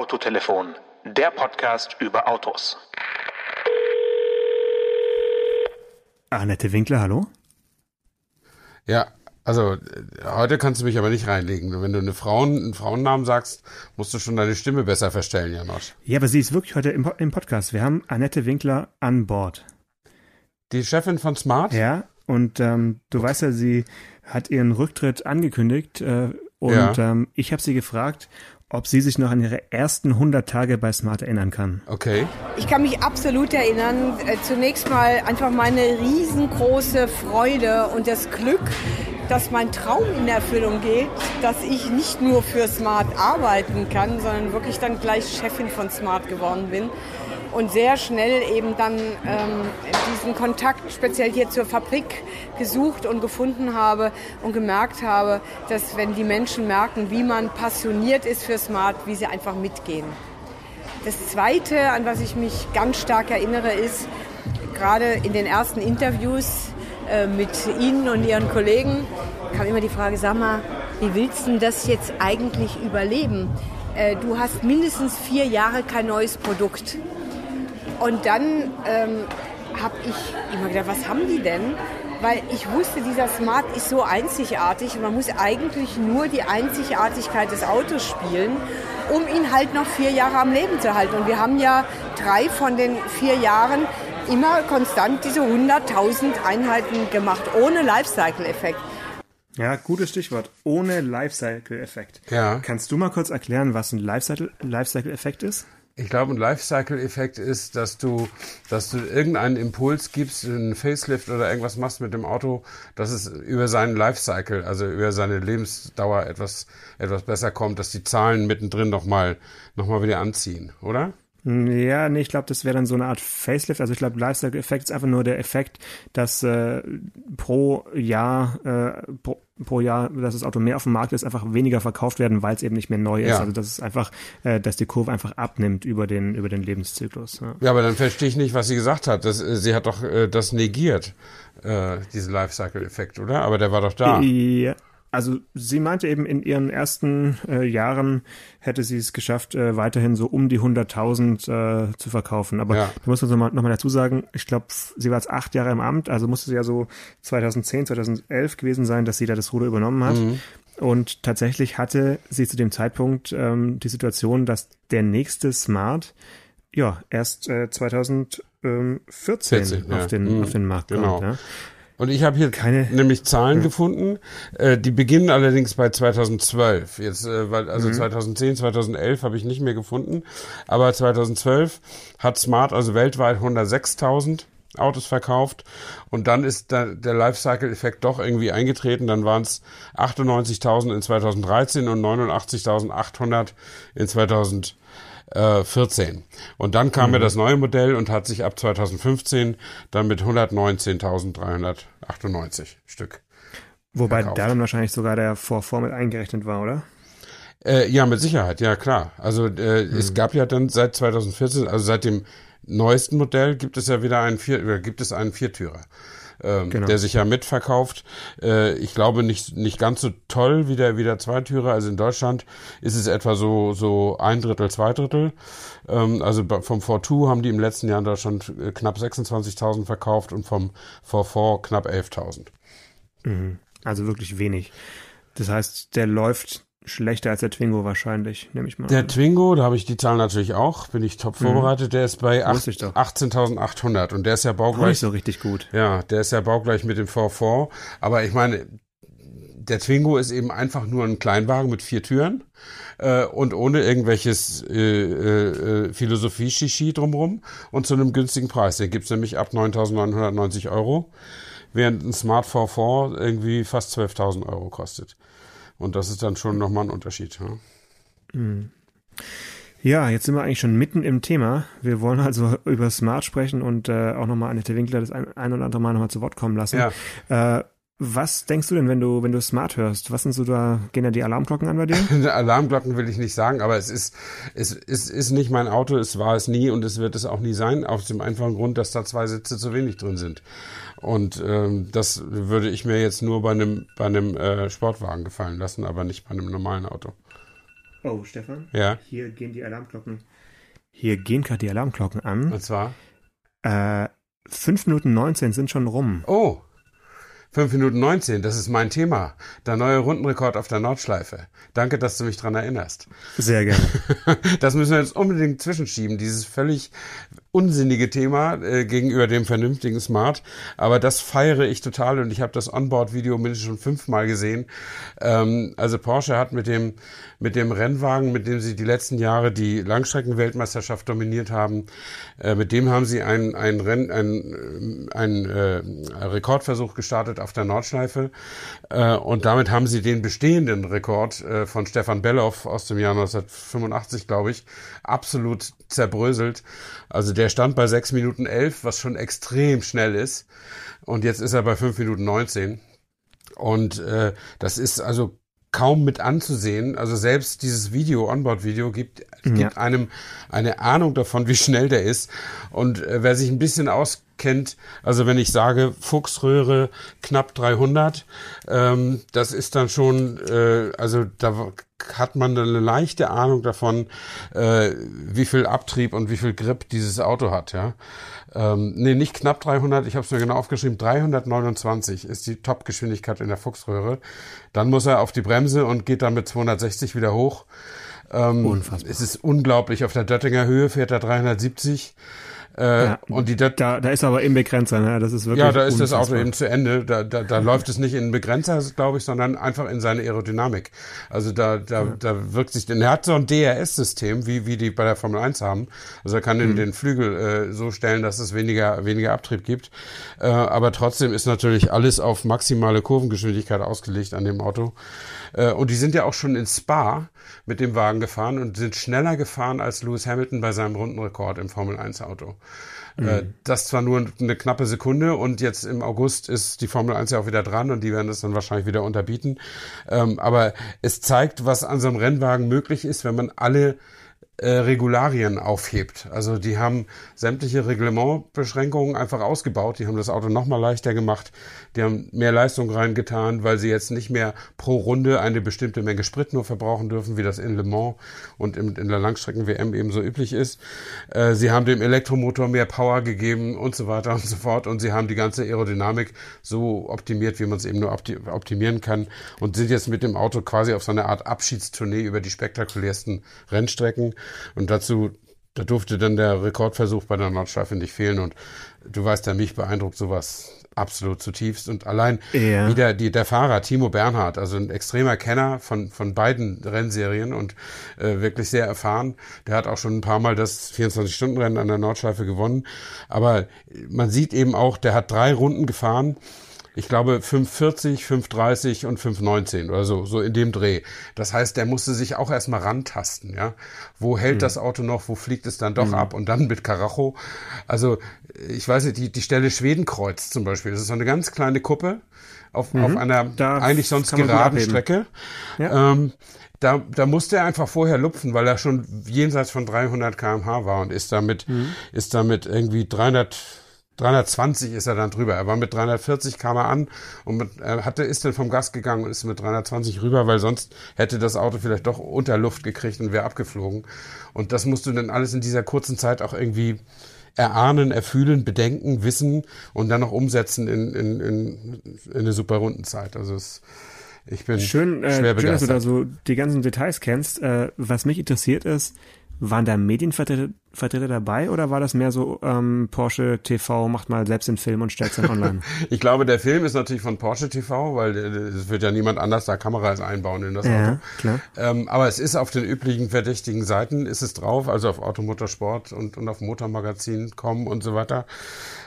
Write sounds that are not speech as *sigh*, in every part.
Autotelefon, der Podcast über Autos. Annette Winkler, hallo? Ja, also heute kannst du mich aber nicht reinlegen. Wenn du eine Frauen, einen Frauennamen sagst, musst du schon deine Stimme besser verstellen, Janosch. Ja, aber sie ist wirklich heute im, im Podcast. Wir haben Annette Winkler an Bord. Die Chefin von Smart? Ja, und ähm, du weißt ja, sie hat ihren Rücktritt angekündigt äh, und ja. ähm, ich habe sie gefragt, ob sie sich noch an ihre ersten 100 Tage bei Smart erinnern kann. Okay. Ich kann mich absolut erinnern. Äh, zunächst mal einfach meine riesengroße Freude und das Glück, dass mein Traum in Erfüllung geht, dass ich nicht nur für Smart arbeiten kann, sondern wirklich dann gleich Chefin von Smart geworden bin und sehr schnell eben dann ähm, diesen Kontakt speziell hier zur Fabrik gesucht und gefunden habe und gemerkt habe, dass wenn die Menschen merken, wie man passioniert ist für Smart, wie sie einfach mitgehen. Das Zweite, an was ich mich ganz stark erinnere, ist gerade in den ersten Interviews äh, mit Ihnen und Ihren Kollegen kam immer die Frage, sag mal, wie willst du das jetzt eigentlich überleben? Äh, du hast mindestens vier Jahre kein neues Produkt. Und dann ähm, habe ich immer gedacht, was haben die denn? Weil ich wusste, dieser Smart ist so einzigartig und man muss eigentlich nur die Einzigartigkeit des Autos spielen, um ihn halt noch vier Jahre am Leben zu halten. Und wir haben ja drei von den vier Jahren immer konstant diese 100.000 Einheiten gemacht, ohne Lifecycle-Effekt. Ja, gutes Stichwort. Ohne Lifecycle-Effekt. Ja. Kannst du mal kurz erklären, was ein Lifecycle-Effekt ist? Ich glaube, ein Lifecycle-Effekt ist, dass du, dass du irgendeinen Impuls gibst, einen Facelift oder irgendwas machst mit dem Auto, dass es über seinen Lifecycle, also über seine Lebensdauer etwas, etwas besser kommt, dass die Zahlen mittendrin nochmal, noch mal wieder anziehen, oder? Ja, nee, ich glaube, das wäre dann so eine Art Facelift. Also ich glaube, Lifestyle-Effekt ist einfach nur der Effekt, dass äh, pro Jahr äh, pro, pro, Jahr, dass das Auto mehr auf dem Markt ist, einfach weniger verkauft werden, weil es eben nicht mehr neu ist. Ja. Also das ist einfach, äh, dass die Kurve einfach abnimmt über den über den Lebenszyklus. Ja, ja aber dann verstehe ich nicht, was sie gesagt hat. Das, äh, sie hat doch äh, das negiert, äh, diesen Lifecycle-Effekt, oder? Aber der war doch da. Ja. Also sie meinte eben, in ihren ersten äh, Jahren hätte sie es geschafft, äh, weiterhin so um die 100.000 äh, zu verkaufen. Aber ja. da muss man nochmal noch mal dazu sagen, ich glaube, sie war jetzt acht Jahre im Amt, also musste sie ja so 2010, 2011 gewesen sein, dass sie da das Ruder übernommen hat. Mhm. Und tatsächlich hatte sie zu dem Zeitpunkt ähm, die Situation, dass der nächste Smart ja erst äh, 2014 14, auf, ja. den, mhm. auf den Markt genau. kommt. Ja. Und ich habe hier Keine, nämlich Zahlen ja. gefunden, äh, die beginnen allerdings bei 2012. Jetzt, äh, weil, also mhm. 2010, 2011 habe ich nicht mehr gefunden, aber 2012 hat Smart also weltweit 106.000 Autos verkauft und dann ist da, der Lifecycle-Effekt doch irgendwie eingetreten. Dann waren es 98.000 in 2013 und 89.800 in 2014 äh, 14. Und dann kam mhm. mir das neue Modell und hat sich ab 2015 dann mit 119.398 Stück. Wobei verkauft. da dann wahrscheinlich sogar der Vorfor mit eingerechnet war, oder? Äh, ja, mit Sicherheit, ja klar. Also äh, mhm. es gab ja dann seit 2014, also seit dem neuesten Modell gibt es ja wieder einen Vier, oder gibt es einen Viertürer ähm, genau. der sich ja mitverkauft. Äh, ich glaube nicht nicht ganz so toll wie der wie der Zweitürer. Also in Deutschland ist es etwa so so ein Drittel, zwei Drittel. Ähm, also vom 4 haben die im letzten Jahr in Deutschland äh, knapp 26.000 verkauft und vom 4 knapp 11.000. Mhm. Also wirklich wenig. Das heißt, der läuft schlechter als der Twingo wahrscheinlich, nehme ich mal. Der an. Twingo, da habe ich die Zahlen natürlich auch, bin ich top mhm. vorbereitet, der ist bei 18.800 und der ist ja baugleich. Nicht so richtig gut. Ja, der ist ja baugleich mit dem V4, aber ich meine, der Twingo ist eben einfach nur ein Kleinwagen mit vier Türen äh, und ohne irgendwelches äh, äh, Philosophie-Shishi drumrum und zu einem günstigen Preis. Den gibt's nämlich ab 9.990 Euro, während ein Smart V4 irgendwie fast 12.000 Euro kostet. Und das ist dann schon nochmal ein Unterschied. Ja? Mhm. Ja, jetzt sind wir eigentlich schon mitten im Thema. Wir wollen also *laughs* über Smart sprechen und äh, auch nochmal Annette Winkler das ein, ein oder andere Mal nochmal zu Wort kommen lassen. Ja. Äh, was denkst du denn, wenn du, wenn du Smart hörst? Was sind so da, gehen da die Alarmglocken an bei dir? *laughs* Alarmglocken will ich nicht sagen, aber es ist, es ist, ist nicht mein Auto, es war es nie und es wird es auch nie sein, aus dem einfachen Grund, dass da zwei Sitze zu wenig drin sind. Und ähm, das würde ich mir jetzt nur bei einem bei einem äh, Sportwagen gefallen lassen, aber nicht bei einem normalen Auto. Oh, Stefan? Ja. Hier gehen die Alarmglocken. Hier gehen gerade die Alarmglocken an. Und zwar? Äh, 5 Minuten 19 sind schon rum. Oh. 5 Minuten 19, das ist mein Thema. Der neue Rundenrekord auf der Nordschleife. Danke, dass du mich dran erinnerst. Sehr gerne. *laughs* Das müssen wir jetzt unbedingt zwischenschieben, dieses völlig unsinnige Thema äh, gegenüber dem vernünftigen Smart. Aber das feiere ich total und ich habe das Onboard-Video mindestens schon fünfmal gesehen. Ähm, also Porsche hat mit dem, mit dem Rennwagen, mit dem sie die letzten Jahre die Langstreckenweltmeisterschaft dominiert haben, äh, mit dem haben sie einen, einen, Renn, einen, einen äh, Rekordversuch gestartet auf der Nordschleife. Äh, und damit haben sie den bestehenden Rekord äh, von Stefan Belloff aus dem Jahr 1985, glaube ich, absolut zerbröselt. Also der stand bei 6 Minuten 11, was schon extrem schnell ist. Und jetzt ist er bei 5 Minuten 19. Und äh, das ist also kaum mit anzusehen. Also selbst dieses Video, Onboard-Video, gibt, ja. gibt einem eine Ahnung davon, wie schnell der ist. Und äh, wer sich ein bisschen auskennt, also wenn ich sage Fuchsröhre knapp 300, ähm, das ist dann schon, äh, also da hat man eine leichte Ahnung davon, äh, wie viel Abtrieb und wie viel Grip dieses Auto hat, ja. Ähm, nee, nicht knapp 300, ich habe es mir genau aufgeschrieben, 329 ist die Topgeschwindigkeit in der Fuchsröhre. Dann muss er auf die Bremse und geht dann mit 260 wieder hoch. Ähm, Unfassbar. Es ist unglaublich, auf der Döttinger Höhe fährt er 370. Äh, ja, und die da, da ist aber im Begrenzer, ne? Das ist wirklich. Ja, da ist das Auto eben zu Ende. Da, da, da läuft es nicht in einen Begrenzer, glaube ich, sondern einfach in seine Aerodynamik. Also da, da, ja. da wirkt sich, denn er hat so ein DRS-System, wie, wie die bei der Formel 1 haben. Also er kann mhm. den, den Flügel äh, so stellen, dass es weniger, weniger Abtrieb gibt. Äh, aber trotzdem ist natürlich alles auf maximale Kurvengeschwindigkeit ausgelegt an dem Auto. Äh, und die sind ja auch schon in Spa mit dem Wagen gefahren und sind schneller gefahren als Lewis Hamilton bei seinem Rundenrekord im Formel 1 Auto. Äh, mhm. Das zwar nur eine knappe Sekunde und jetzt im August ist die Formel 1 ja auch wieder dran und die werden es dann wahrscheinlich wieder unterbieten. Ähm, aber es zeigt, was an so einem Rennwagen möglich ist, wenn man alle äh, Regularien aufhebt. Also die haben sämtliche Reglementbeschränkungen einfach ausgebaut. Die haben das Auto nochmal leichter gemacht. Die haben mehr Leistung reingetan, weil sie jetzt nicht mehr pro Runde eine bestimmte Menge Sprit nur verbrauchen dürfen, wie das in Le Mans und in, der Langstrecken-WM eben so üblich ist. Äh, sie haben dem Elektromotor mehr Power gegeben und so weiter und so fort. Und sie haben die ganze Aerodynamik so optimiert, wie man es eben nur optimieren kann. Und sind jetzt mit dem Auto quasi auf so eine Art Abschiedstournee über die spektakulärsten Rennstrecken. Und dazu, da durfte dann der Rekordversuch bei der Nordschleife nicht fehlen. Und du weißt ja, mich beeindruckt sowas absolut zutiefst. Und allein ja. wieder die, der Fahrer, Timo Bernhard, also ein extremer Kenner von, von beiden Rennserien und äh, wirklich sehr erfahren. Der hat auch schon ein paar Mal das 24-Stunden-Rennen an der Nordschleife gewonnen. Aber man sieht eben auch, der hat drei Runden gefahren ich glaube 540, 530 und 519 oder so, so in dem Dreh. Das heißt, der musste sich auch erstmal rantasten, ja. Wo hält mhm. das Auto noch, wo fliegt es dann doch mhm. ab und dann mit Karacho. Also, ich weiß nicht, die, die Stelle Schwedenkreuz zum Beispiel, das ist so eine ganz kleine Kuppe auf, mhm. auf einer da eigentlich sonst geraden Strecke. Ja. Ähm, da, da musste er einfach vorher lupfen, weil er schon jenseits von 300 kmh war und ist damit, mhm. ist damit irgendwie 300, 320 ist er dann drüber. Er war mit 340 kam er an und mit, er hatte, ist dann vom Gas gegangen und ist mit 320 rüber, weil sonst hätte das Auto vielleicht doch unter Luft gekriegt und wäre abgeflogen. Und das musst du dann alles in dieser kurzen Zeit auch irgendwie erahnen, erfühlen, bedenken, wissen und dann noch umsetzen in, in, in, in eine super Rundenzeit. Also es, ich bin schön, äh, schwer begeistert. Schön, dass du da so die ganzen Details kennst. Äh, was mich interessiert ist, waren da Medienvertreter Vertreter dabei oder war das mehr so ähm, Porsche TV macht mal selbst den Film und stellt es dann online? *laughs* ich glaube, der Film ist natürlich von Porsche TV, weil es wird ja niemand anders da Kameras einbauen in das ja, Auto. Klar. Ähm, aber es ist auf den üblichen verdächtigen Seiten ist es drauf, also auf Automotorsport und, und auf Motormagazin.com und so weiter.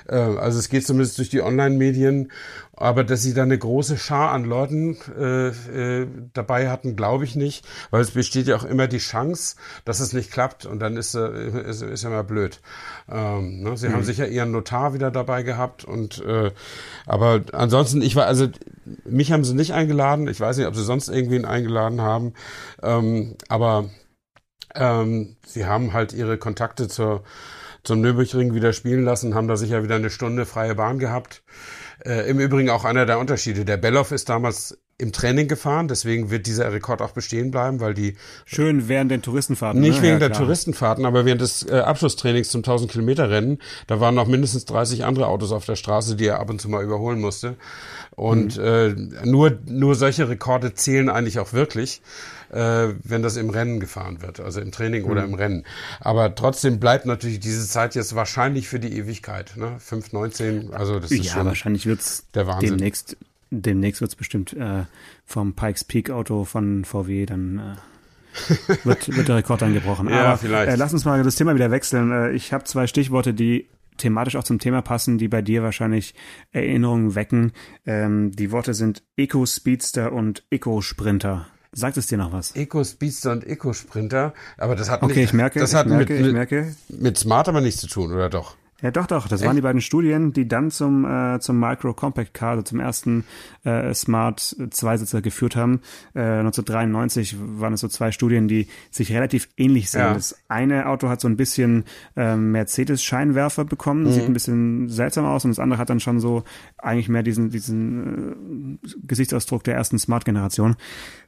Äh, also es geht zumindest durch die Online-Medien, aber dass sie da eine große Schar an Leuten äh, äh, dabei hatten, glaube ich nicht, weil es besteht ja auch immer die Chance, dass es nicht klappt und dann ist, äh, ist, ist ja immer blöd. Ähm, ne? Sie mhm. haben sicher ihren Notar wieder dabei gehabt und äh, aber ansonsten, ich war, also mich haben sie nicht eingeladen, ich weiß nicht, ob sie sonst irgendwen eingeladen haben, ähm, aber ähm, sie haben halt ihre Kontakte zur zum Nürburgring wieder spielen lassen, haben da sicher wieder eine Stunde freie Bahn gehabt. Äh, Im Übrigen auch einer der Unterschiede. Der Belloff ist damals im Training gefahren, deswegen wird dieser Rekord auch bestehen bleiben, weil die schön während den Touristenfahrten. Nicht ne? wegen ja, der Touristenfahrten, aber während des äh, Abschlusstrainings zum 1000 Kilometer Rennen, da waren noch mindestens 30 andere Autos auf der Straße, die er ab und zu mal überholen musste. Und mhm. äh, nur nur solche Rekorde zählen eigentlich auch wirklich äh, wenn das im Rennen gefahren wird, also im Training mhm. oder im Rennen. Aber trotzdem bleibt natürlich diese Zeit jetzt wahrscheinlich für die Ewigkeit. Ne? 5,19, also das ist ja, schon wahrscheinlich wird's der Wahnsinn. demnächst demnächst wird's bestimmt äh, vom Pikes Peak Auto von VW dann äh, *laughs* wird, wird der Rekord dann gebrochen. ja, Aber vielleicht. Äh, lass uns mal das Thema wieder wechseln. Äh, ich habe zwei Stichworte, die thematisch auch zum Thema passen, die bei dir wahrscheinlich Erinnerungen wecken. Ähm, die Worte sind Eco Speedster und Eco Sprinter. Sagt es dir noch was? Eco Speedster und Eco Sprinter, aber das hat okay, nicht, ich merke, das hat merke, mit, ich merke. mit Smart aber nichts zu tun, oder doch? Ja, doch, doch. Das Echt? waren die beiden Studien, die dann zum, äh, zum Micro Compact Car, also zum ersten äh, Smart Zweisitzer geführt haben. Äh, 1993 waren es so zwei Studien, die sich relativ ähnlich sehen. Ja. Das eine Auto hat so ein bisschen äh, Mercedes-Scheinwerfer bekommen, mhm. sieht ein bisschen seltsam aus, und das andere hat dann schon so eigentlich mehr diesen, diesen äh, Gesichtsausdruck der ersten Smart-Generation.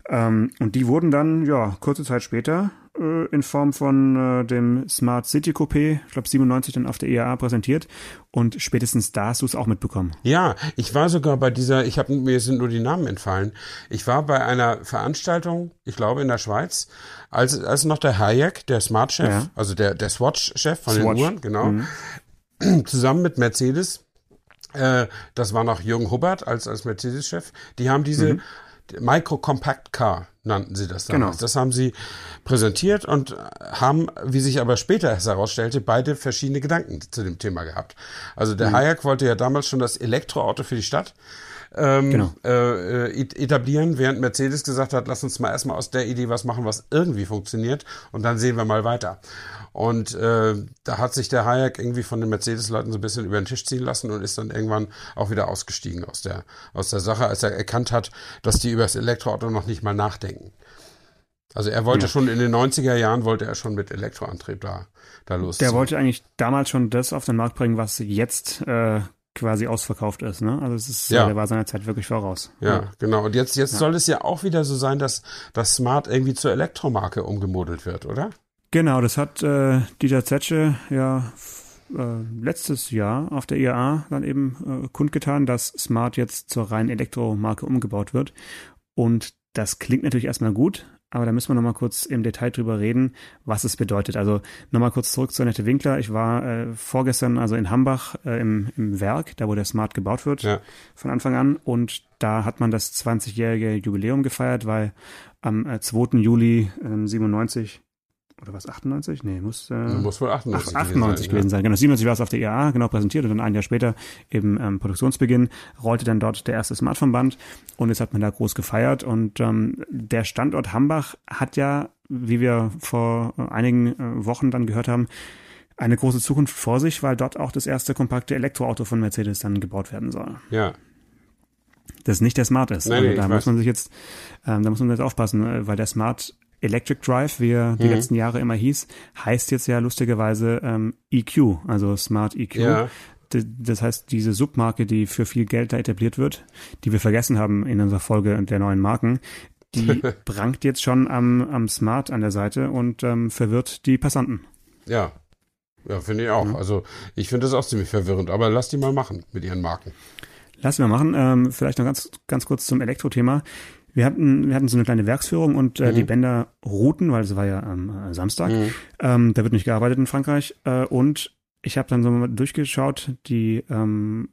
Ähm, und die wurden dann, ja, kurze Zeit später äh, in Form von äh, dem Smart City Coupé, ich glaube 97 dann auf der IAA präsentiert und spätestens da hast du es auch mitbekommen. Ja, ich war sogar bei dieser, ich habe mir sind nur die Namen entfallen. Ich war bei einer Veranstaltung, ich glaube in der Schweiz, als als noch der Hayek, der Smart Chef, ja. also der der Swatch Chef von Swatch. den Uhren, genau, mhm. *clears throat* zusammen mit Mercedes äh, das war noch Jürgen Hubbard als, als Mercedes-Chef. Die haben diese mhm. Micro Compact Car nannten sie das damals. Genau. Das haben sie präsentiert und haben, wie sich aber später herausstellte, beide verschiedene Gedanken zu dem Thema gehabt. Also der mhm. Hayek wollte ja damals schon das Elektroauto für die Stadt ähm, genau. äh, etablieren, während Mercedes gesagt hat, lass uns mal erstmal aus der Idee was machen, was irgendwie funktioniert und dann sehen wir mal weiter. Und äh, da hat sich der Hayek irgendwie von den Mercedes-Leuten so ein bisschen über den Tisch ziehen lassen und ist dann irgendwann auch wieder ausgestiegen aus der, aus der Sache, als er erkannt hat, dass die über das Elektroauto noch nicht mal nachdenken. Also er wollte ja. schon in den 90er Jahren, wollte er schon mit Elektroantrieb da, da los. Der wollte eigentlich damals schon das auf den Markt bringen, was jetzt äh, quasi ausverkauft ist. Ne? Also es ist, ja. der war seiner Zeit wirklich voraus. Ja, ja. genau. Und jetzt, jetzt ja. soll es ja auch wieder so sein, dass das Smart irgendwie zur Elektromarke umgemodelt wird, oder? Genau, das hat äh, Dieter Zetsche ja äh, letztes Jahr auf der IAA dann eben äh, kundgetan, dass Smart jetzt zur reinen Elektromarke umgebaut wird. Und das klingt natürlich erstmal gut, aber da müssen wir nochmal kurz im Detail drüber reden, was es bedeutet. Also nochmal kurz zurück zu Annette Winkler. Ich war äh, vorgestern also in Hambach äh, im, im Werk, da wo der Smart gebaut wird, ja. von Anfang an. Und da hat man das 20-jährige Jubiläum gefeiert, weil am äh, 2. Juli äh, 97 oder was, 98? Nee, muss, äh, muss wohl 98, 98 gewesen sein. Genau, 97 war es auf der IAA, genau präsentiert und dann ein Jahr später eben ähm, Produktionsbeginn rollte dann dort der erste Smartphone-Band und jetzt hat man da groß gefeiert und ähm, der Standort Hambach hat ja, wie wir vor einigen äh, Wochen dann gehört haben, eine große Zukunft vor sich, weil dort auch das erste kompakte Elektroauto von Mercedes dann gebaut werden soll. Ja, das nicht der Smart ist. Nein, also da nee, muss weiß. man sich jetzt, ähm, da muss man jetzt aufpassen, äh, weil der Smart Electric Drive, wie er die mhm. letzten Jahre immer hieß, heißt jetzt ja lustigerweise ähm, EQ, also Smart EQ. Ja. Das heißt, diese Submarke, die für viel Geld da etabliert wird, die wir vergessen haben in unserer Folge der neuen Marken, die *laughs* prangt jetzt schon am, am Smart an der Seite und ähm, verwirrt die Passanten. Ja, ja, finde ich auch. Mhm. Also ich finde das auch ziemlich verwirrend, aber lass die mal machen mit ihren Marken. Lass wir machen. Ähm, vielleicht noch ganz, ganz kurz zum Elektro-Thema. Wir hatten, wir hatten so eine kleine Werksführung und äh, mhm. die Bänder ruhten, weil es war ja am äh, Samstag. Mhm. Ähm, da wird nicht gearbeitet in Frankreich. Äh, und ich habe dann so mal durchgeschaut, die ähm,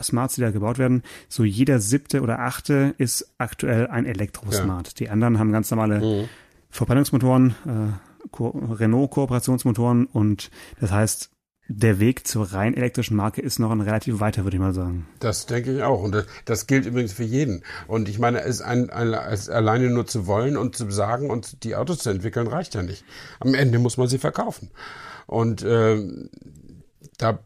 Smarts, die da gebaut werden, so jeder siebte oder achte ist aktuell ein Elektro-Smart. Ja. Die anderen haben ganz normale mhm. Verbrennungsmotoren, äh, Ko Renault-Kooperationsmotoren und das heißt, der Weg zur rein elektrischen Marke ist noch ein relativ weiter, würde ich mal sagen. Das denke ich auch. Und das, das gilt übrigens für jeden. Und ich meine, es, ein, ein, es alleine nur zu wollen und zu sagen und die Autos zu entwickeln, reicht ja nicht. Am Ende muss man sie verkaufen. Und äh, da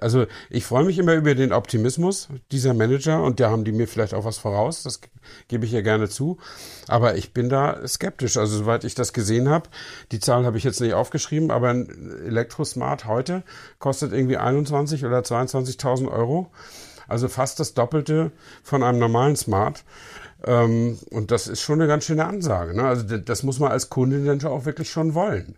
also ich freue mich immer über den Optimismus dieser Manager und da haben die mir vielleicht auch was voraus, das gebe ich ja gerne zu. Aber ich bin da skeptisch. Also soweit ich das gesehen habe, die Zahl habe ich jetzt nicht aufgeschrieben, aber ein Elektrosmart heute kostet irgendwie 21 oder 22.000 Euro. Also fast das Doppelte von einem normalen Smart. Ähm, und das ist schon eine ganz schöne Ansage. Ne? Also das muss man als Kunde dann auch wirklich schon wollen.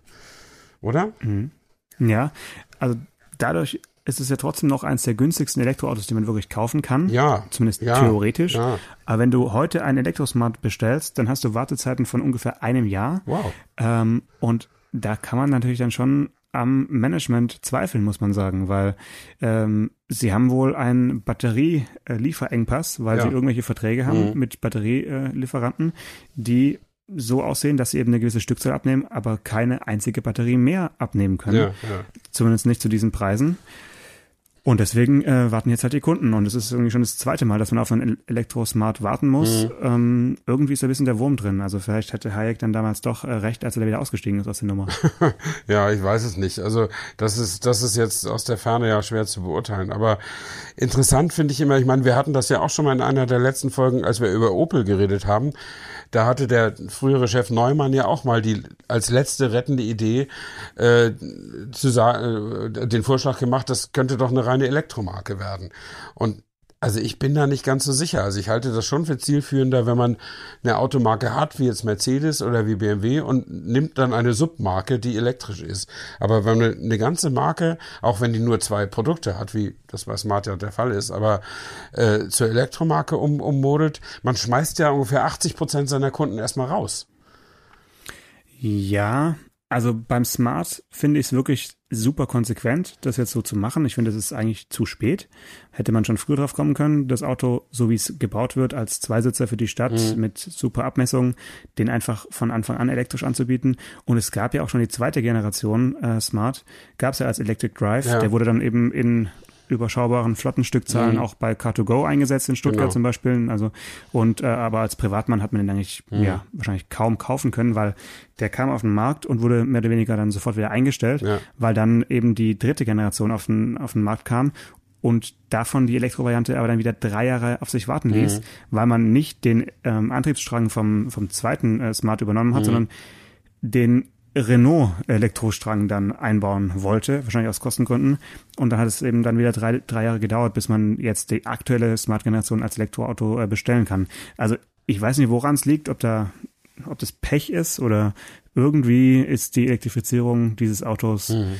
Oder? Mhm. Ja, also dadurch ist es ja trotzdem noch eines der günstigsten Elektroautos, die man wirklich kaufen kann. Ja. Zumindest ja, theoretisch. Ja. Aber wenn du heute einen Elektrosmart bestellst, dann hast du Wartezeiten von ungefähr einem Jahr. Wow. Ähm, und da kann man natürlich dann schon am Management zweifeln, muss man sagen, weil ähm, sie haben wohl einen Batterielieferengpass, weil ja. sie irgendwelche Verträge haben mhm. mit Batterielieferanten, die so aussehen, dass sie eben eine gewisse Stückzahl abnehmen, aber keine einzige Batterie mehr abnehmen können. Ja, ja. Zumindest nicht zu diesen Preisen. Und deswegen äh, warten jetzt halt die Kunden. Und es ist irgendwie schon das zweite Mal, dass man auf einen Elektrosmart warten muss. Mhm. Ähm, irgendwie ist da ein bisschen der Wurm drin. Also vielleicht hätte Hayek dann damals doch äh, recht, als er da wieder ausgestiegen ist aus der Nummer. *laughs* ja, ich weiß es nicht. Also das ist, das ist jetzt aus der Ferne ja schwer zu beurteilen. Aber interessant finde ich immer, ich meine, wir hatten das ja auch schon mal in einer der letzten Folgen, als wir über Opel geredet haben. Da hatte der frühere Chef Neumann ja auch mal die als letzte rettende Idee äh, zu sagen, äh, den Vorschlag gemacht, das könnte doch eine reine Elektromarke werden. Und also ich bin da nicht ganz so sicher. Also ich halte das schon für zielführender, wenn man eine Automarke hat, wie jetzt Mercedes oder wie BMW und nimmt dann eine Submarke, die elektrisch ist. Aber wenn man eine ganze Marke, auch wenn die nur zwei Produkte hat, wie das bei Smart ja der Fall ist, aber äh, zur Elektromarke um, ummodelt, man schmeißt ja ungefähr 80 Prozent seiner Kunden erstmal raus. Ja, also beim Smart finde ich es wirklich super konsequent, das jetzt so zu machen. Ich finde, das ist eigentlich zu spät. Hätte man schon früher drauf kommen können, das Auto, so wie es gebaut wird, als Zweisitzer für die Stadt mhm. mit super Abmessungen, den einfach von Anfang an elektrisch anzubieten. Und es gab ja auch schon die zweite Generation äh, Smart, gab es ja als Electric Drive. Ja. Der wurde dann eben in überschaubaren Flottenstückzahlen mhm. auch bei Car2Go eingesetzt in Stuttgart genau. zum Beispiel. Also und äh, aber als Privatmann hat man den eigentlich mhm. ja wahrscheinlich kaum kaufen können, weil der kam auf den Markt und wurde mehr oder weniger dann sofort wieder eingestellt, ja. weil dann eben die dritte Generation auf den auf den Markt kam und davon die Elektrovariante aber dann wieder drei Jahre auf sich warten ließ, mhm. weil man nicht den ähm, Antriebsstrang vom vom zweiten äh, Smart übernommen hat, mhm. sondern den Renault-Elektrostrang dann einbauen wollte, wahrscheinlich aus Kostengründen. Und dann hat es eben dann wieder drei, drei Jahre gedauert, bis man jetzt die aktuelle Smart-Generation als Elektroauto äh, bestellen kann. Also ich weiß nicht, woran es liegt, ob da, ob das Pech ist oder irgendwie ist die Elektrifizierung dieses Autos mhm.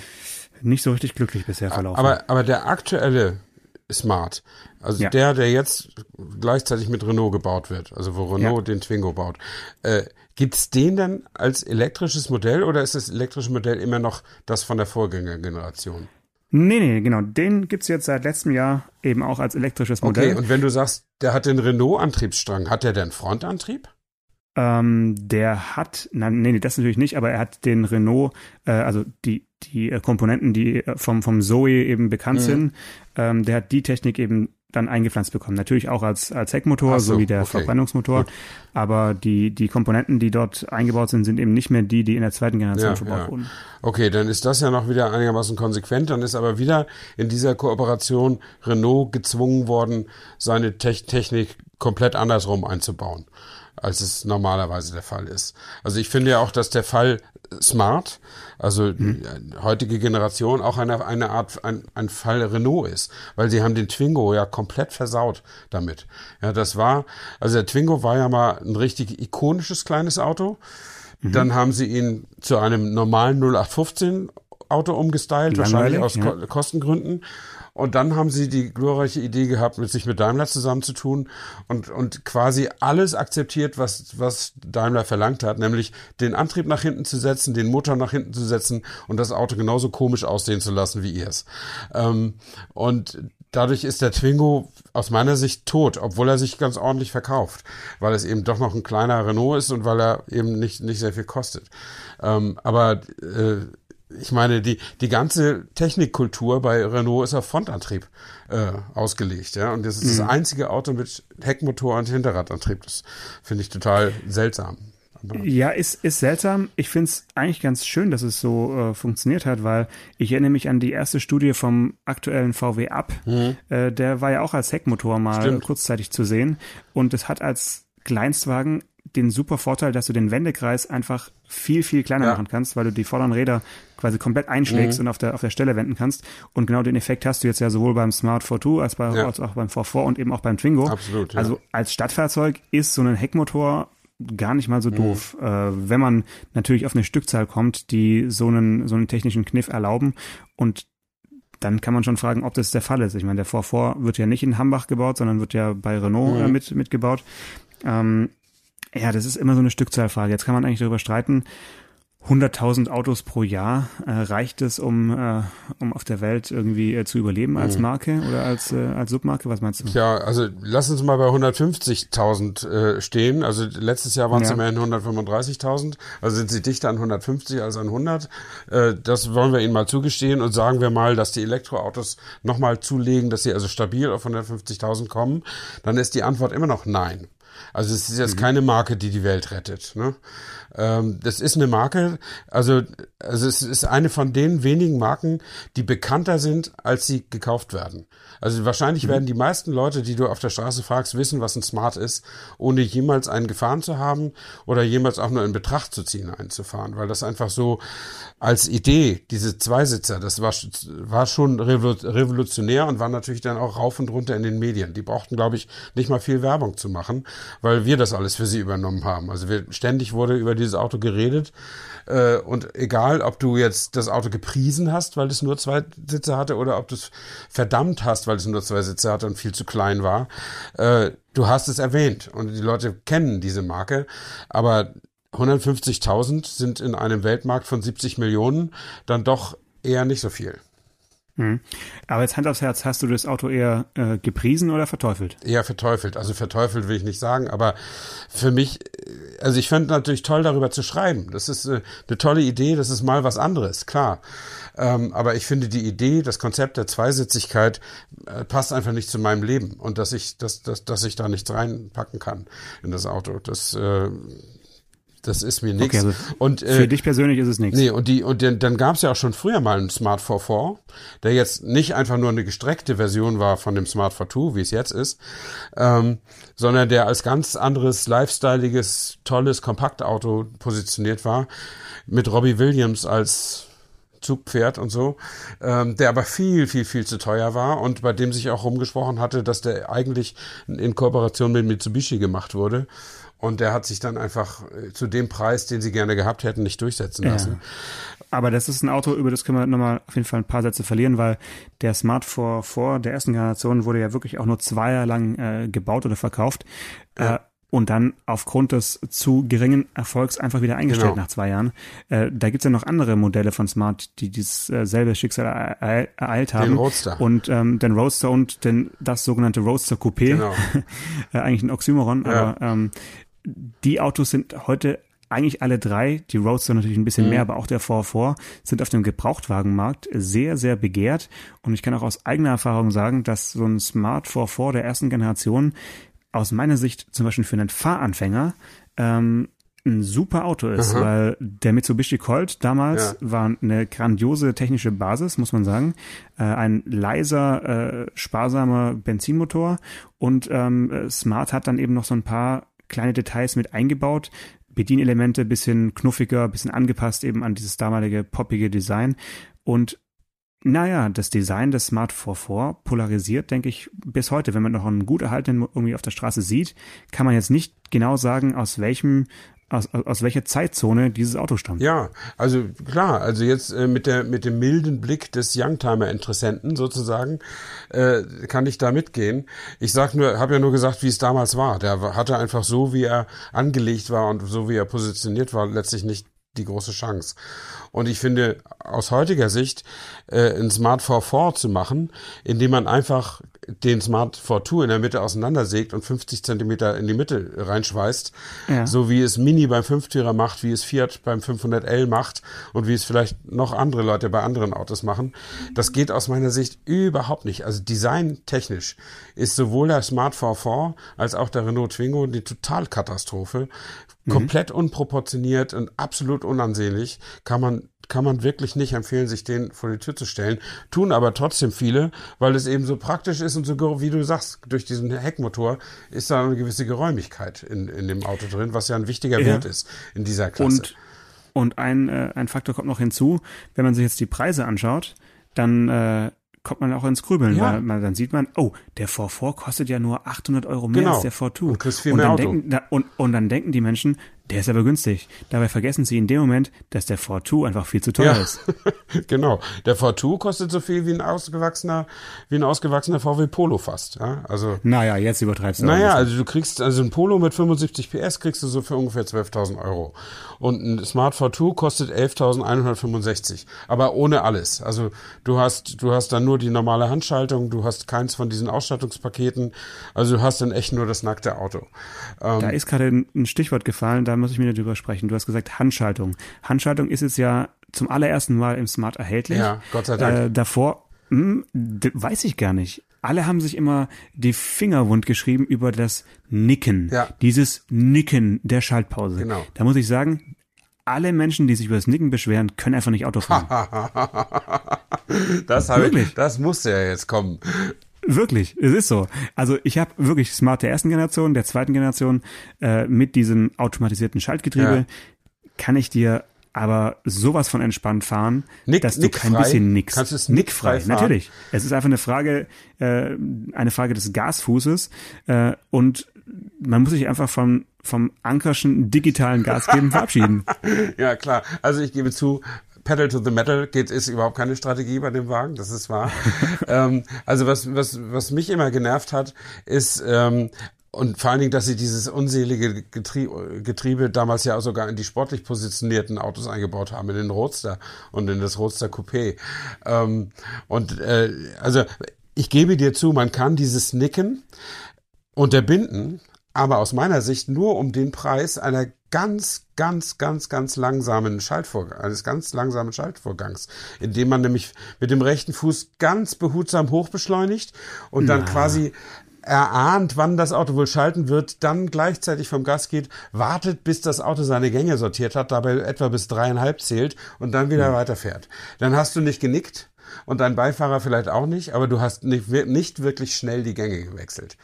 nicht so richtig glücklich bisher verlaufen. Aber, aber der aktuelle Smart, also ja. der, der jetzt gleichzeitig mit Renault gebaut wird, also wo Renault ja. den Twingo baut, äh, Gibt's den dann als elektrisches Modell oder ist das elektrische Modell immer noch das von der Vorgängergeneration? Nee, nee, genau. Den gibt's jetzt seit letztem Jahr eben auch als elektrisches Modell. Okay, und wenn du sagst, der hat den Renault-Antriebsstrang, hat der denn Frontantrieb? Ähm, der hat, nein, nee, das natürlich nicht, aber er hat den Renault, äh, also die, die äh, Komponenten, die äh, vom, vom Zoe eben bekannt mhm. sind, ähm, der hat die Technik eben dann eingepflanzt bekommen. Natürlich auch als, als Heckmotor, so, so, wie der okay. Verbrennungsmotor. Gut. Aber die, die Komponenten, die dort eingebaut sind, sind eben nicht mehr die, die in der zweiten Generation ja, verbaut ja. wurden. Okay, dann ist das ja noch wieder einigermaßen konsequent. Dann ist aber wieder in dieser Kooperation Renault gezwungen worden, seine Te Technik komplett andersrum einzubauen als es normalerweise der Fall ist. Also ich finde ja auch, dass der Fall Smart, also mhm. heutige Generation, auch eine, eine Art, ein, ein Fall Renault ist, weil sie haben den Twingo ja komplett versaut damit. Ja, das war, also der Twingo war ja mal ein richtig ikonisches kleines Auto. Mhm. Dann haben sie ihn zu einem normalen 0815 Auto umgestylt, wahrscheinlich aus ja. Kostengründen. Und dann haben sie die glorreiche Idee gehabt, mit sich mit Daimler zusammenzutun und, und quasi alles akzeptiert, was, was Daimler verlangt hat, nämlich den Antrieb nach hinten zu setzen, den Motor nach hinten zu setzen und das Auto genauso komisch aussehen zu lassen wie ihr es. Ähm, und dadurch ist der Twingo aus meiner Sicht tot, obwohl er sich ganz ordentlich verkauft, weil es eben doch noch ein kleiner Renault ist und weil er eben nicht, nicht sehr viel kostet. Ähm, aber äh, ich meine, die, die ganze Technikkultur bei Renault ist auf Frontantrieb äh, ausgelegt, ja. Und das ist mhm. das einzige Auto mit Heckmotor und Hinterradantrieb. Das finde ich total seltsam. Aber ja, ist, ist seltsam. Ich finde es eigentlich ganz schön, dass es so äh, funktioniert hat, weil ich erinnere mich an die erste Studie vom aktuellen VW Up. Mhm. Äh, der war ja auch als Heckmotor mal Stimmt. kurzzeitig zu sehen. Und es hat als Kleinstwagen den super Vorteil, dass du den Wendekreis einfach viel, viel kleiner ja. machen kannst, weil du die vorderen Räder quasi komplett einschlägst mhm. und auf der, auf der Stelle wenden kannst. Und genau den Effekt hast du jetzt ja sowohl beim Smart 42 als, bei, ja. als auch beim 44 und eben auch beim Twingo. Absolut. Ja. Also als Stadtfahrzeug ist so ein Heckmotor gar nicht mal so mhm. doof, äh, wenn man natürlich auf eine Stückzahl kommt, die so einen, so einen technischen Kniff erlauben. Und dann kann man schon fragen, ob das der Fall ist. Ich meine, der 44 wird ja nicht in Hambach gebaut, sondern wird ja bei Renault äh, mhm. äh, mit, mitgebaut. Ähm, ja, das ist immer so eine Stückzahlfrage. Jetzt kann man eigentlich darüber streiten, 100.000 Autos pro Jahr, äh, reicht es, um, äh, um auf der Welt irgendwie äh, zu überleben als mhm. Marke oder als, äh, als Submarke? Was meinst du? Ja, also lass uns mal bei 150.000 äh, stehen. Also letztes Jahr waren es ja. immerhin 135.000. Also sind sie dichter an 150 als an 100. Äh, das wollen wir ihnen mal zugestehen und sagen wir mal, dass die Elektroautos nochmal zulegen, dass sie also stabil auf 150.000 kommen. Dann ist die Antwort immer noch nein. Also es ist jetzt mhm. keine Marke, die die Welt rettet. Ne? Ähm, das ist eine Marke, also, also es ist eine von den wenigen Marken, die bekannter sind, als sie gekauft werden. Also wahrscheinlich mhm. werden die meisten Leute, die du auf der Straße fragst, wissen, was ein Smart ist, ohne jemals einen gefahren zu haben oder jemals auch nur in Betracht zu ziehen, einen zu fahren, weil das einfach so als Idee, diese Zweisitzer, das war, war schon revolutionär und war natürlich dann auch rauf und runter in den Medien. Die brauchten, glaube ich, nicht mal viel Werbung zu machen, weil wir das alles für sie übernommen haben. Also wir, ständig wurde über dieses Auto geredet. Äh, und egal, ob du jetzt das Auto gepriesen hast, weil es nur zwei Sitze hatte, oder ob du es verdammt hast, weil es nur zwei Sitze hatte und viel zu klein war, äh, du hast es erwähnt und die Leute kennen diese Marke. Aber 150.000 sind in einem Weltmarkt von 70 Millionen dann doch eher nicht so viel. Mhm. Aber jetzt Hand aufs Herz, hast du das Auto eher äh, gepriesen oder verteufelt? Eher verteufelt. Also verteufelt will ich nicht sagen, aber für mich, äh, also ich fand natürlich toll, darüber zu schreiben. Das ist äh, eine tolle Idee, das ist mal was anderes, klar. Ähm, aber ich finde die Idee, das Konzept der Zweisitzigkeit äh, passt einfach nicht zu meinem Leben und dass ich, dass, dass, dass ich da nichts reinpacken kann in das Auto. Das äh, das ist mir nichts. Okay, also und äh, für dich persönlich ist es nichts. Nee, und die und den, dann gab es ja auch schon früher mal einen Smart 44, der jetzt nicht einfach nur eine gestreckte Version war von dem Smart 42, wie es jetzt ist, ähm, sondern der als ganz anderes lifestyleiges, tolles Kompaktauto positioniert war, mit Robbie Williams als Zugpferd und so, ähm, der aber viel, viel, viel zu teuer war und bei dem sich auch rumgesprochen hatte, dass der eigentlich in Kooperation mit Mitsubishi gemacht wurde. Und der hat sich dann einfach äh, zu dem Preis, den sie gerne gehabt hätten, nicht durchsetzen lassen. Ja. Aber das ist ein Auto, über das können wir nochmal auf jeden Fall ein paar Sätze verlieren, weil der Smart 4 vor der ersten Generation wurde ja wirklich auch nur zwei Jahre lang äh, gebaut oder verkauft. Ja. Äh, und dann aufgrund des zu geringen Erfolgs einfach wieder eingestellt genau. nach zwei Jahren. Äh, da gibt's ja noch andere Modelle von Smart, die dieses äh, selbe Schicksal ereilt haben. Den Roadster. Und ähm, den Roadster und den, das sogenannte Roadster Coupé. Genau. *laughs* äh, eigentlich ein Oxymoron, ja. aber ähm, die Autos sind heute eigentlich alle drei, die Roadster natürlich ein bisschen mhm. mehr, aber auch der 4 sind auf dem Gebrauchtwagenmarkt sehr, sehr begehrt. Und ich kann auch aus eigener Erfahrung sagen, dass so ein Smart 4 der ersten Generation aus meiner Sicht zum Beispiel für einen Fahranfänger ähm, ein super Auto ist, Aha. weil der Mitsubishi Colt damals ja. war eine grandiose technische Basis, muss man sagen. Äh, ein leiser, äh, sparsamer Benzinmotor und ähm, Smart hat dann eben noch so ein paar kleine Details mit eingebaut. Bedienelemente bisschen knuffiger, bisschen angepasst eben an dieses damalige poppige Design. Und naja, das Design des Smart 44 polarisiert, denke ich, bis heute. Wenn man noch einen gut erhaltenen irgendwie auf der Straße sieht, kann man jetzt nicht genau sagen, aus welchem aus, aus welcher Zeitzone dieses Auto stammt. Ja, also klar, also jetzt äh, mit der mit dem milden Blick des Youngtimer-Interessenten sozusagen äh, kann ich da mitgehen. Ich sag nur, habe ja nur gesagt, wie es damals war. Der hatte einfach so, wie er angelegt war und so wie er positioniert war, letztlich nicht die große Chance. Und ich finde, aus heutiger Sicht, äh, ein Smart 4 zu machen, indem man einfach den Smart 42 in der Mitte auseinandersägt und 50 Zentimeter in die Mitte reinschweißt, ja. so wie es Mini beim Fünftürer macht, wie es Fiat beim 500L macht und wie es vielleicht noch andere Leute bei anderen Autos machen. Das geht aus meiner Sicht überhaupt nicht. Also designtechnisch ist sowohl der Smart 44 als auch der Renault Twingo die Totalkatastrophe. Mhm. Komplett unproportioniert und absolut unansehnlich. Kann man kann man wirklich nicht empfehlen, sich den vor die Tür zu stellen. Tun aber trotzdem viele, weil es eben so praktisch ist und so, wie du sagst, durch diesen Heckmotor ist da eine gewisse Geräumigkeit in, in dem Auto drin, was ja ein wichtiger ja. Wert ist in dieser Klasse. Und, und ein, äh, ein Faktor kommt noch hinzu, wenn man sich jetzt die Preise anschaut, dann äh, kommt man auch ins Grübeln, ja. weil man, dann sieht man, oh, der V4 kostet ja nur 800 Euro mehr genau. als der V2. Und, kriegst viel und, dann Auto. Denken, da, und, und dann denken die Menschen, der ist aber günstig. Dabei vergessen sie in dem Moment, dass der Ford 2 einfach viel zu teuer ja. ist. *laughs* genau. Der Ford 2 kostet so viel wie ein ausgewachsener, wie ein ausgewachsener VW Polo fast. Ja? Also. Naja, jetzt übertreibst du. Naja, also du kriegst, also ein Polo mit 75 PS kriegst du so für ungefähr 12.000 Euro. Und ein Smart Ford 2 kostet 11.165. Aber ohne alles. Also du hast, du hast dann nur die normale Handschaltung, du hast keins von diesen Ausstattungspaketen. Also du hast dann echt nur das nackte Auto. Ähm, da ist gerade ein Stichwort gefallen, da muss ich mir drüber sprechen. Du hast gesagt Handschaltung. Handschaltung ist jetzt ja zum allerersten Mal im Smart erhältlich. Ja, Gott sei Dank. Äh, davor, mh, hm, weiß ich gar nicht. Alle haben sich immer die Finger wund geschrieben über das Nicken. Ja. Dieses Nicken der Schaltpause. Genau. Da muss ich sagen, alle Menschen, die sich über das Nicken beschweren, können einfach nicht Auto fahren. *laughs* das, habe ich, das musste ja jetzt kommen. Wirklich, es ist so. Also ich habe wirklich Smart der ersten Generation, der zweiten Generation äh, mit diesem automatisierten Schaltgetriebe ja. kann ich dir aber sowas von entspannt fahren, Nick, dass du kein frei. bisschen nix. Kannst es nickfrei fahren? Natürlich. Es ist einfach eine Frage, äh, eine Frage des Gasfußes äh, und man muss sich einfach vom vom Ankerschen digitalen Gas geben *laughs* verabschieden. ja klar. Also ich gebe zu, Pedal to the Metal geht, ist überhaupt keine Strategie bei dem Wagen, das ist wahr. *laughs* ähm, also was, was, was mich immer genervt hat, ist, ähm, und vor allen Dingen, dass sie dieses unselige Getriebe, Getriebe damals ja auch sogar in die sportlich positionierten Autos eingebaut haben, in den Roadster und in das Roadster Coupé. Ähm, und äh, also ich gebe dir zu, man kann dieses Nicken unterbinden, aber aus meiner Sicht nur um den Preis einer ganz, ganz, ganz, ganz langsamen Schaltvorgang, eines ganz langsamen Schaltvorgangs, indem man nämlich mit dem rechten Fuß ganz behutsam hochbeschleunigt und dann Na. quasi erahnt, wann das Auto wohl schalten wird, dann gleichzeitig vom Gas geht, wartet, bis das Auto seine Gänge sortiert hat, dabei etwa bis dreieinhalb zählt und dann wieder ja. weiterfährt. Dann hast du nicht genickt und dein Beifahrer vielleicht auch nicht, aber du hast nicht, nicht wirklich schnell die Gänge gewechselt.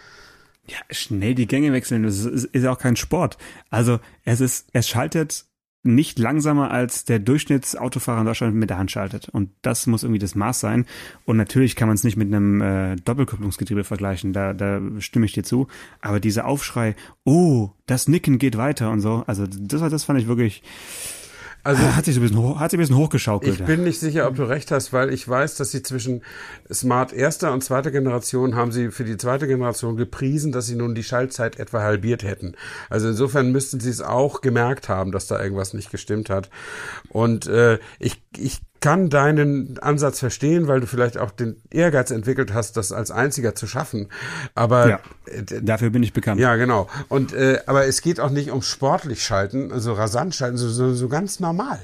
Ja, schnell die Gänge wechseln, das ist, ist auch kein Sport. Also es ist, es schaltet nicht langsamer als der Durchschnittsautofahrer in Deutschland mit der Hand schaltet. Und das muss irgendwie das Maß sein. Und natürlich kann man es nicht mit einem äh, Doppelkupplungsgetriebe vergleichen, da, da stimme ich dir zu. Aber dieser Aufschrei, oh, das Nicken geht weiter und so, also das, das fand ich wirklich also hat sich, so ein bisschen hoch, hat sich ein bisschen hochgeschaukelt. Ich bin nicht sicher, ob du recht hast, weil ich weiß, dass sie zwischen Smart erster und zweiter Generation haben sie für die zweite Generation gepriesen, dass sie nun die Schaltzeit etwa halbiert hätten. Also insofern müssten sie es auch gemerkt haben, dass da irgendwas nicht gestimmt hat. Und äh, ich, ich kann deinen Ansatz verstehen, weil du vielleicht auch den Ehrgeiz entwickelt hast, das als einziger zu schaffen. Aber ja, dafür bin ich bekannt. Ja, genau. Und äh, aber es geht auch nicht um sportlich schalten, also rasant schalten, so, so, so ganz normal.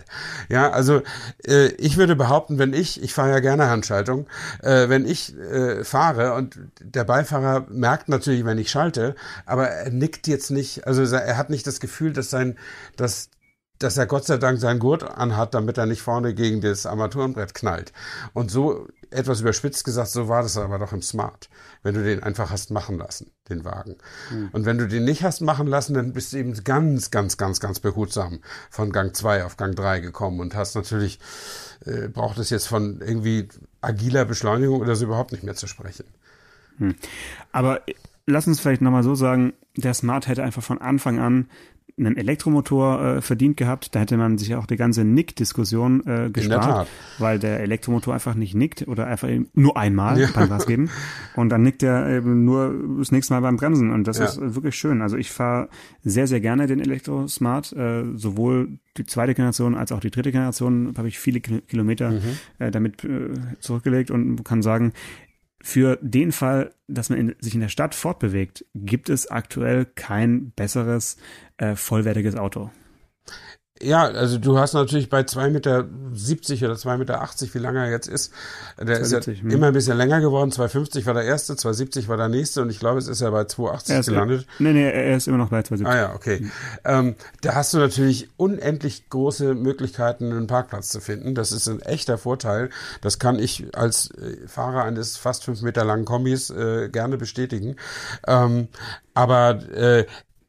Ja, also äh, ich würde behaupten, wenn ich, ich fahre ja gerne Handschaltung, äh, wenn ich äh, fahre und der Beifahrer merkt natürlich, wenn ich schalte, aber er nickt jetzt nicht, also er hat nicht das Gefühl, dass sein, dass dass er Gott sei Dank seinen Gurt anhat, damit er nicht vorne gegen das Armaturenbrett knallt. Und so etwas überspitzt gesagt, so war das aber doch im Smart, wenn du den einfach hast machen lassen, den Wagen. Mhm. Und wenn du den nicht hast machen lassen, dann bist du eben ganz, ganz, ganz, ganz behutsam von Gang 2 auf Gang 3 gekommen und hast natürlich, äh, braucht es jetzt von irgendwie agiler Beschleunigung oder so überhaupt nicht mehr zu sprechen. Hm. Aber lass uns vielleicht nochmal so sagen, der Smart hätte einfach von Anfang an einen Elektromotor äh, verdient gehabt. Da hätte man sich auch die ganze Nick-Diskussion äh, gespart, weil der Elektromotor einfach nicht nickt oder einfach nur einmal ja. beim Gas geben und dann nickt er eben nur das nächste Mal beim Bremsen und das ja. ist wirklich schön. Also ich fahre sehr, sehr gerne den Elektro-Smart, äh, sowohl die zweite Generation als auch die dritte Generation habe ich viele Kilometer mhm. äh, damit äh, zurückgelegt und kann sagen, für den Fall, dass man in, sich in der Stadt fortbewegt, gibt es aktuell kein besseres äh, vollwertiges Auto. Ja, also du hast natürlich bei 2,70 Meter oder 2,80 Meter, wie lange er jetzt ist, der 270, ist ja hm. immer ein bisschen länger geworden. 2,50 war der erste, 2,70 war der nächste und ich glaube, es ist ja bei 2,80 gelandet. Nee, nee, er ist immer noch bei 2,70. Ah ja, okay. Mhm. Ähm, da hast du natürlich unendlich große Möglichkeiten, einen Parkplatz zu finden. Das ist ein echter Vorteil. Das kann ich als äh, Fahrer eines fast fünf Meter langen Kombis äh, gerne bestätigen. Ähm, aber äh,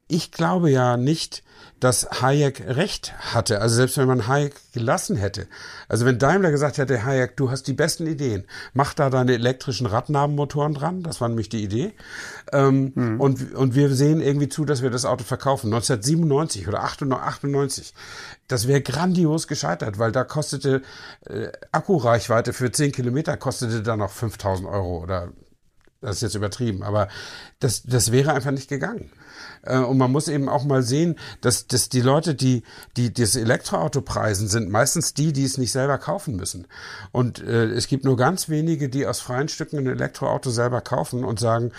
ich glaube ja nicht, dass Hayek recht hatte. Also selbst wenn man Hayek gelassen hätte. Also wenn Daimler gesagt hätte, Hayek, du hast die besten Ideen, mach da deine elektrischen Radnabenmotoren dran, das war nämlich die Idee. Ähm, mhm. und, und wir sehen irgendwie zu, dass wir das Auto verkaufen. 1997 oder 98, das wäre grandios gescheitert, weil da kostete äh, Akkureichweite für 10 Kilometer kostete da noch 5000 Euro oder das ist jetzt übertrieben, aber das, das wäre einfach nicht gegangen. Äh, und man muss eben auch mal sehen, dass, dass die Leute, die, die das Elektroauto preisen, sind meistens die, die es nicht selber kaufen müssen. Und äh, es gibt nur ganz wenige, die aus freien Stücken ein Elektroauto selber kaufen und sagen,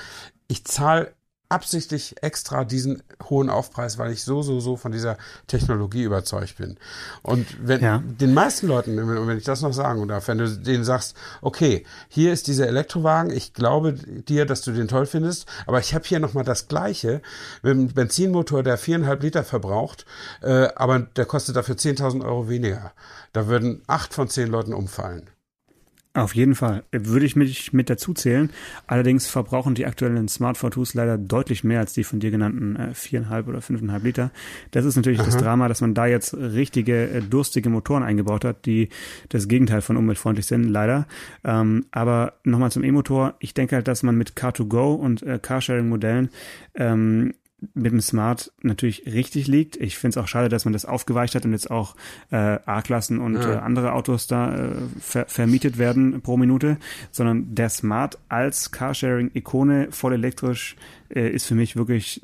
ich zahle absichtlich extra diesen hohen Aufpreis, weil ich so, so, so von dieser Technologie überzeugt bin. Und wenn ja. den meisten Leuten, wenn ich das noch sagen darf, wenn du denen sagst, okay, hier ist dieser Elektrowagen, ich glaube dir, dass du den toll findest, aber ich habe hier nochmal das Gleiche mit einem Benzinmotor, der viereinhalb Liter verbraucht, äh, aber der kostet dafür 10.000 Euro weniger. Da würden acht von zehn Leuten umfallen. Auf jeden Fall. Würde ich mich mit dazu zählen. Allerdings verbrauchen die aktuellen Smart V2s leider deutlich mehr als die von dir genannten äh, viereinhalb äh, oder fünfeinhalb Liter. Das ist natürlich Aha. das Drama, dass man da jetzt richtige äh, durstige Motoren eingebaut hat, die das Gegenteil von umweltfreundlich sind, leider. Ähm, aber nochmal zum E-Motor. Ich denke halt, dass man mit Car2Go und äh, Carsharing-Modellen ähm, mit dem Smart natürlich richtig liegt. Ich finde es auch schade, dass man das aufgeweicht hat und jetzt auch äh, A-Klassen und ja. äh, andere Autos da äh, ver vermietet werden pro Minute, sondern der Smart als Carsharing-Ikone voll elektrisch äh, ist für mich wirklich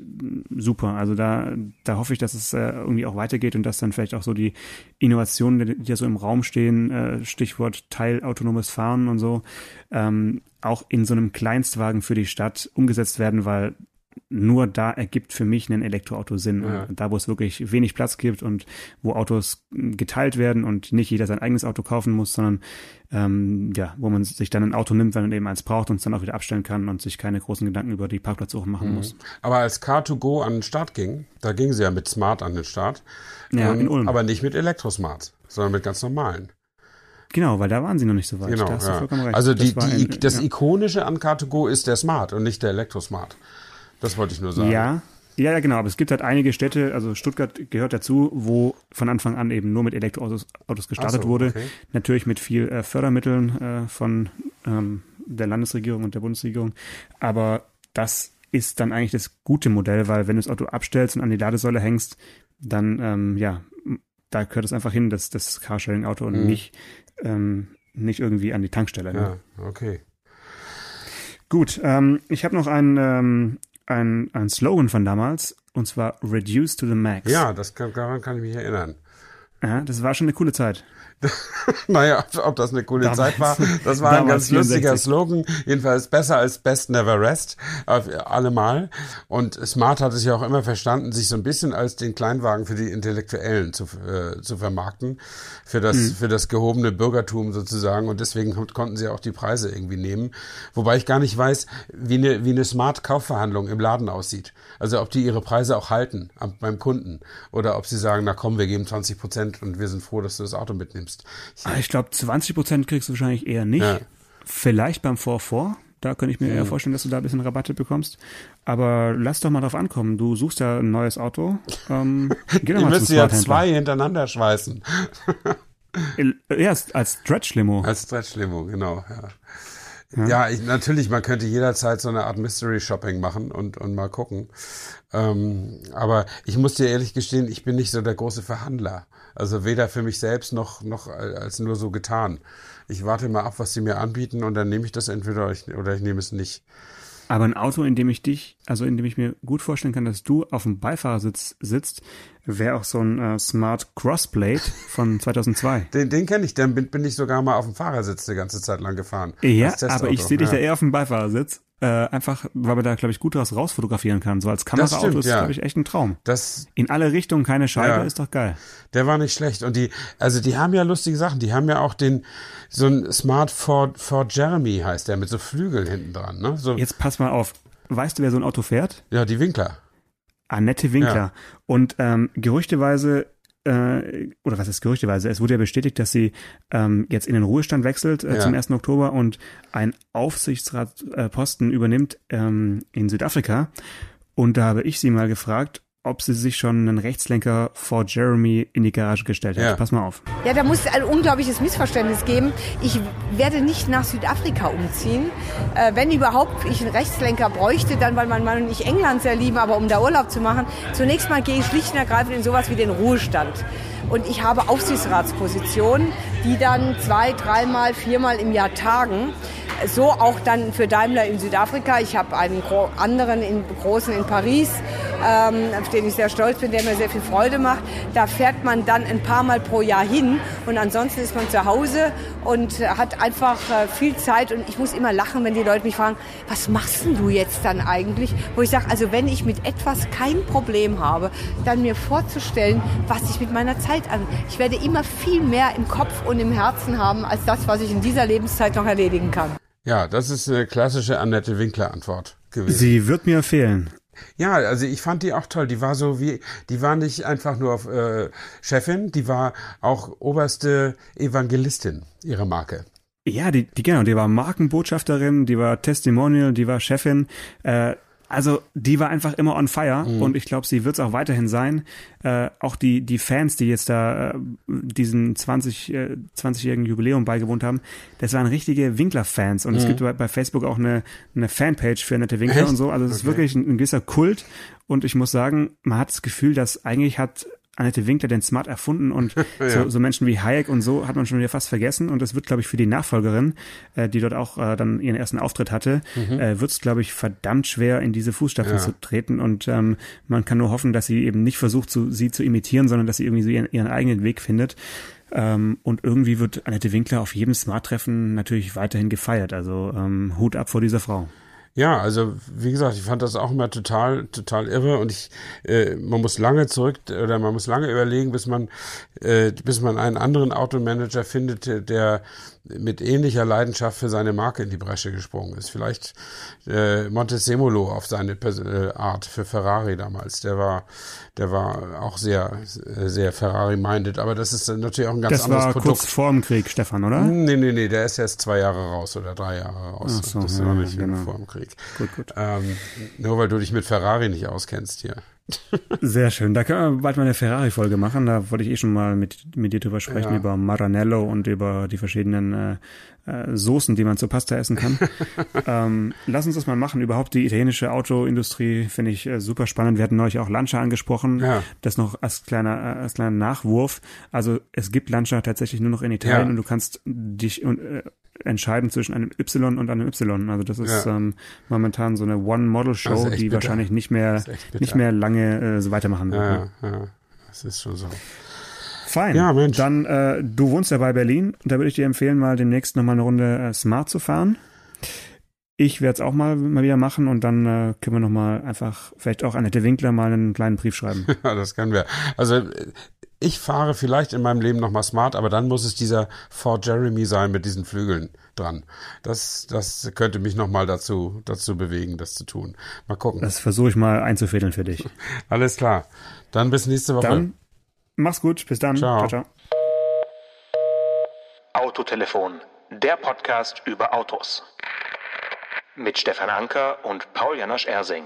super. Also da, da hoffe ich, dass es äh, irgendwie auch weitergeht und dass dann vielleicht auch so die Innovationen, die ja so im Raum stehen, äh, Stichwort teilautonomes Fahren und so, ähm, auch in so einem Kleinstwagen für die Stadt umgesetzt werden, weil nur da ergibt für mich ein Elektroauto Sinn. Ja. Da, wo es wirklich wenig Platz gibt und wo Autos geteilt werden und nicht jeder sein eigenes Auto kaufen muss, sondern ähm, ja, wo man sich dann ein Auto nimmt, wenn man eben eins braucht und es dann auch wieder abstellen kann und sich keine großen Gedanken über die Parkplatzsuche machen mhm. muss. Aber als Car2Go an den Start ging, da ging sie ja mit Smart an den Start. Ja, ähm, in Ulm. Aber nicht mit Elektrosmart, sondern mit ganz normalen. Genau, weil da waren sie noch nicht so weit. Genau, da hast ja. du vollkommen recht. Also die, das, die, ein, das ja. Ikonische an Car2Go ist der Smart und nicht der Elektrosmart. Das wollte ich nur sagen. Ja, ja, ja, genau. Aber es gibt halt einige Städte, also Stuttgart gehört dazu, wo von Anfang an eben nur mit Elektroautos Autos gestartet so, wurde. Okay. Natürlich mit viel äh, Fördermitteln äh, von ähm, der Landesregierung und der Bundesregierung. Aber das ist dann eigentlich das gute Modell, weil wenn du das Auto abstellst und an die Ladesäule hängst, dann, ähm, ja, da gehört es einfach hin, dass das Carsharing-Auto und mhm. nicht, ähm, nicht irgendwie an die Tankstelle. Ne? Ja, okay. Gut, ähm, ich habe noch ein, ähm, ein, ein Slogan von damals, und zwar Reduce to the Max. Ja, das kann, daran kann ich mich erinnern. Ja, das war schon eine coole Zeit. *laughs* naja, ob das eine coole damals, Zeit war, das war ein ganz 64. lustiger Slogan. Jedenfalls besser als Best Never Rest, allemal. Und Smart hat es ja auch immer verstanden, sich so ein bisschen als den Kleinwagen für die Intellektuellen zu, äh, zu vermarkten, für das, mhm. für das gehobene Bürgertum sozusagen. Und deswegen konnten sie auch die Preise irgendwie nehmen. Wobei ich gar nicht weiß, wie eine, wie eine Smart-Kaufverhandlung im Laden aussieht. Also ob die ihre Preise auch halten beim Kunden oder ob sie sagen, na komm, wir geben 20 Prozent und wir sind froh, dass du das Auto mitnimmst. Ich, ah, ich glaube, 20 Prozent kriegst du wahrscheinlich eher nicht. Ja. Vielleicht beim 4 Da könnte ich mir eher vorstellen, dass du da ein bisschen Rabatte bekommst. Aber lass doch mal drauf ankommen. Du suchst ja ein neues Auto. Ähm, *laughs* geh doch mal ich müsste ja zwei hintereinander schweißen. ja, als Stretch-Limo. Als Stretch-Limo, genau. Ja. Ja, ich, natürlich, man könnte jederzeit so eine Art Mystery-Shopping machen und, und mal gucken. Ähm, aber ich muss dir ehrlich gestehen, ich bin nicht so der große Verhandler. Also weder für mich selbst noch, noch als nur so getan. Ich warte mal ab, was sie mir anbieten und dann nehme ich das entweder oder ich, oder ich nehme es nicht. Aber ein Auto, in dem ich dich, also in dem ich mir gut vorstellen kann, dass du auf dem Beifahrersitz sitzt, wäre auch so ein äh, Smart Crossblade von *laughs* 2002. Den, den kenne ich, dann bin, bin ich sogar mal auf dem Fahrersitz die ganze Zeit lang gefahren. Ja, aber ich sehe dich ja. da eher auf dem Beifahrersitz. Äh, einfach, weil man da, glaube ich, gut draus rausfotografieren kann. So als Kameraauto ist, ja. glaube ich, echt ein Traum. Das, In alle Richtungen keine Scheibe, ja. ist doch geil. Der war nicht schlecht. Und die, also die haben ja lustige Sachen. Die haben ja auch den, so ein Smart Ford, Ford Jeremy heißt der, mit so Flügeln hinten dran. Ne? So. Jetzt pass mal auf. Weißt du, wer so ein Auto fährt? Ja, die Winkler. Annette Winkler. Ja. Und ähm, gerüchteweise äh, oder was ist gerüchteweise, es wurde ja bestätigt, dass sie ähm, jetzt in den Ruhestand wechselt äh, ja. zum 1. Oktober und einen Aufsichtsratposten äh, übernimmt ähm, in Südafrika. Und da habe ich sie mal gefragt, ob sie sich schon einen Rechtslenker vor Jeremy in die Garage gestellt hat. Ja. Pass mal auf. Ja, da muss ein unglaubliches Missverständnis geben. Ich werde nicht nach Südafrika umziehen. Äh, wenn überhaupt ich einen Rechtslenker bräuchte, dann weil mein Mann und ich England sehr lieben, aber um da Urlaub zu machen. Zunächst mal gehe ich schlicht und ergreifend in sowas wie den Ruhestand. Und ich habe Aufsichtsratspositionen, die dann zwei, dreimal, viermal im Jahr tagen so auch dann für Daimler in Südafrika. Ich habe einen anderen in, großen in Paris, ähm, auf den ich sehr stolz bin, der mir sehr viel Freude macht. Da fährt man dann ein paar Mal pro Jahr hin und ansonsten ist man zu Hause und hat einfach äh, viel Zeit und ich muss immer lachen, wenn die Leute mich fragen, was machst denn du jetzt dann eigentlich? Wo ich sage, also wenn ich mit etwas kein Problem habe, dann mir vorzustellen, was ich mit meiner Zeit an. Ich werde immer viel mehr im Kopf und im Herzen haben, als das, was ich in dieser Lebenszeit noch erledigen kann. Ja, das ist eine klassische Annette Winkler-Antwort gewesen. Sie wird mir fehlen. Ja, also ich fand die auch toll. Die war so wie, die war nicht einfach nur äh, Chefin, die war auch oberste Evangelistin ihrer Marke. Ja, die, die genau, die war Markenbotschafterin, die war Testimonial, die war Chefin. Äh, also die war einfach immer on fire mhm. und ich glaube, sie wird es auch weiterhin sein. Äh, auch die die Fans, die jetzt da äh, diesen 20 äh, 20-jährigen Jubiläum beigewohnt haben, das waren richtige Winkler-Fans und mhm. es gibt bei, bei, Facebook auch eine eine Fanpage für nette Winkler Echt? und so. Also es okay. ist wirklich ein, ein gewisser Kult und ich muss sagen, man hat das Gefühl, dass eigentlich hat Annette Winkler den Smart erfunden und *laughs* ja. so, so, Menschen wie Hayek und so hat man schon wieder fast vergessen und das wird, glaube ich, für die Nachfolgerin, äh, die dort auch äh, dann ihren ersten Auftritt hatte, mhm. äh, wird es, glaube ich, verdammt schwer, in diese Fußstapfen ja. zu treten und ähm, man kann nur hoffen, dass sie eben nicht versucht, zu, sie zu imitieren, sondern dass sie irgendwie so ihren, ihren eigenen Weg findet. Ähm, und irgendwie wird Annette Winkler auf jedem Smart-Treffen natürlich weiterhin gefeiert. Also ähm, Hut ab vor dieser Frau. Ja, also wie gesagt, ich fand das auch immer total, total irre und ich, äh, man muss lange zurück oder man muss lange überlegen, bis man, äh, bis man einen anderen Automanager findet, der mit ähnlicher Leidenschaft für seine Marke in die Bresche gesprungen ist. Vielleicht äh, Montesemolo auf seine äh, Art für Ferrari damals. Der war, der war auch sehr, sehr Ferrari-minded. Aber das ist natürlich auch ein ganz das anderes Produkt. Das war kurz vor dem Krieg, Stefan, oder? Nee, nee, nee. Der ist erst zwei Jahre raus oder drei Jahre raus. Ach so, das ist ja, noch nicht genau. vor dem Krieg. Gut, gut. Ähm, nur weil du dich mit Ferrari nicht auskennst hier. Sehr schön. Da können wir bald mal eine Ferrari-Folge machen. Da wollte ich eh schon mal mit, mit dir drüber sprechen, ja. über Maranello und über die verschiedenen äh, äh, Soßen, die man zur Pasta essen kann. *laughs* ähm, lass uns das mal machen. Überhaupt die italienische Autoindustrie finde ich äh, super spannend. Wir hatten neulich auch Lancia angesprochen. Ja. Das noch als kleiner, äh, als kleiner Nachwurf. Also es gibt Lancia tatsächlich nur noch in Italien ja. und du kannst dich äh, entscheiden zwischen einem Y und einem Y. Also das ist ja. ähm, momentan so eine One-Model-Show, die bitter. wahrscheinlich nicht mehr nicht mehr lange äh, so weitermachen wird. Ja, ne? ja, das ist schon so. Fein. Ja, Mensch. Dann, äh, du wohnst ja bei Berlin. Da würde ich dir empfehlen, mal demnächst nochmal eine Runde äh, Smart zu fahren. Ich werde es auch mal, mal wieder machen und dann äh, können wir nochmal einfach, vielleicht auch Annette Winkler mal einen kleinen Brief schreiben. *laughs* Ja, das können wir. Also ich fahre vielleicht in meinem Leben nochmal smart, aber dann muss es dieser Ford Jeremy sein mit diesen Flügeln dran. Das, das könnte mich nochmal dazu, dazu bewegen, das zu tun. Mal gucken. Das versuche ich mal einzufädeln für dich. *laughs* Alles klar. Dann bis nächste Woche. Dann mach's gut. Bis dann. Ciao. ciao, ciao. Autotelefon, der Podcast über Autos. Mit Stefan Anker und Paul Janosch Ersing.